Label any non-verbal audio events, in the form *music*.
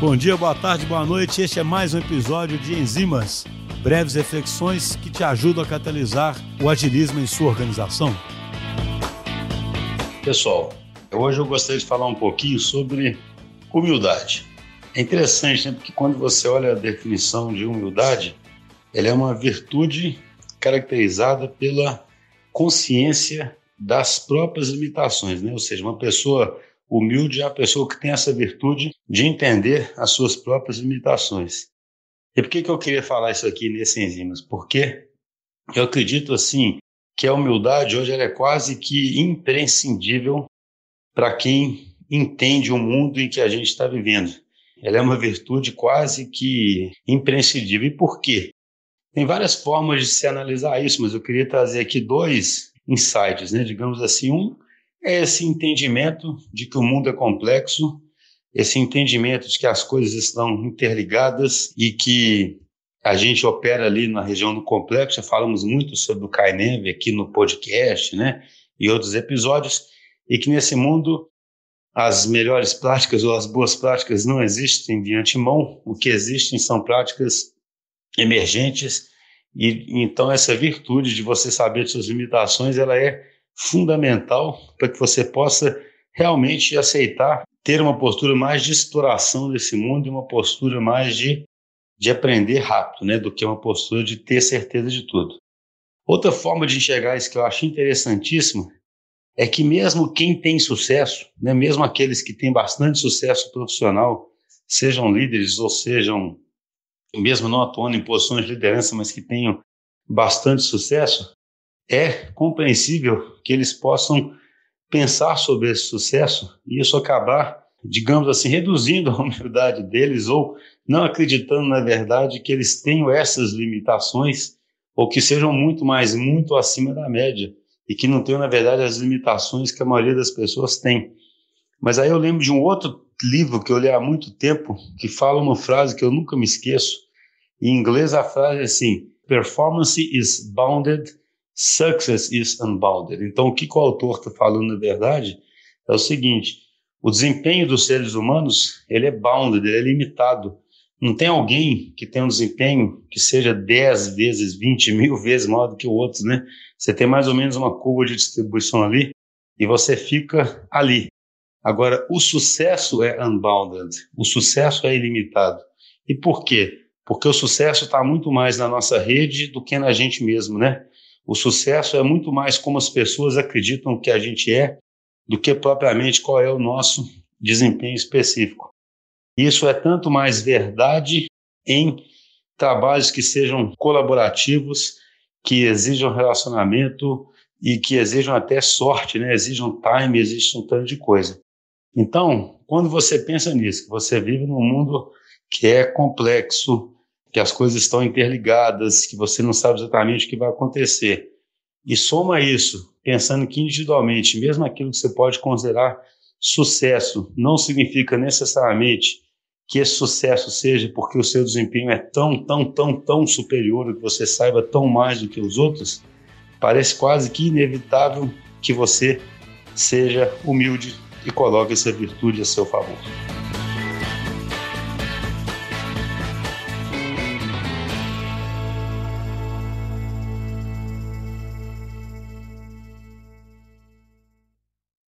Bom dia, boa tarde, boa noite. Este é mais um episódio de Enzimas, breves reflexões que te ajudam a catalisar o agilismo em sua organização. Pessoal, hoje eu gostaria de falar um pouquinho sobre humildade. É interessante, né? Porque quando você olha a definição de humildade, ela é uma virtude caracterizada pela consciência das próprias limitações, né? Ou seja, uma pessoa humilde é a pessoa que tem essa virtude de entender as suas próprias limitações. E por que, que eu queria falar isso aqui nesse enzimas? Porque eu acredito assim que a humildade hoje é quase que imprescindível para quem entende o mundo em que a gente está vivendo. Ela é uma virtude quase que imprescindível. E por quê? Tem várias formas de se analisar isso, mas eu queria trazer aqui dois insights, né? digamos assim. Um é esse entendimento de que o mundo é complexo, esse entendimento de que as coisas estão interligadas e que a gente opera ali na região do complexo. Já falamos muito sobre o Kaineve aqui no podcast, né? E outros episódios, e que nesse mundo as melhores práticas ou as boas práticas não existem de antemão, o que existem são práticas emergentes e então essa virtude de você saber de suas limitações, ela é fundamental para que você possa realmente aceitar ter uma postura mais de exploração desse mundo e uma postura mais de, de aprender rápido, né, do que uma postura de ter certeza de tudo. Outra forma de enxergar isso que eu acho interessantíssimo é que mesmo quem tem sucesso, né, mesmo aqueles que têm bastante sucesso profissional, sejam líderes ou sejam, mesmo não atuando em posições de liderança, mas que tenham bastante sucesso, é compreensível que eles possam pensar sobre esse sucesso e isso acabar, digamos assim, reduzindo *laughs* a humildade deles ou não acreditando na verdade que eles tenham essas limitações ou que sejam muito mais, muito acima da média e que não tenham, na verdade, as limitações que a maioria das pessoas tem. Mas aí eu lembro de um outro livro que eu li há muito tempo, que fala uma frase que eu nunca me esqueço. Em inglês a frase é assim: Performance is bounded, success is unbounded. Então o que, o autor está falando na verdade é o seguinte: o desempenho dos seres humanos ele é bounded, ele é limitado. Não tem alguém que tenha um desempenho que seja 10 vezes, 20 mil vezes maior do que o outro, né? Você tem mais ou menos uma curva de distribuição ali e você fica ali. Agora, o sucesso é unbounded, o sucesso é ilimitado. E por quê? Porque o sucesso está muito mais na nossa rede do que na gente mesmo, né? O sucesso é muito mais como as pessoas acreditam que a gente é do que propriamente qual é o nosso desempenho específico. Isso é tanto mais verdade em trabalhos que sejam colaborativos, que exijam relacionamento e que exijam até sorte, né? exijam time, exijam um tanto de coisa. Então, quando você pensa nisso, que você vive num mundo que é complexo, que as coisas estão interligadas, que você não sabe exatamente o que vai acontecer, e soma isso, pensando que individualmente, mesmo aquilo que você pode considerar sucesso, não significa necessariamente que esse sucesso seja porque o seu desempenho é tão, tão, tão, tão superior, que você saiba tão mais do que os outros, parece quase que inevitável que você seja humilde e coloque essa virtude a seu favor.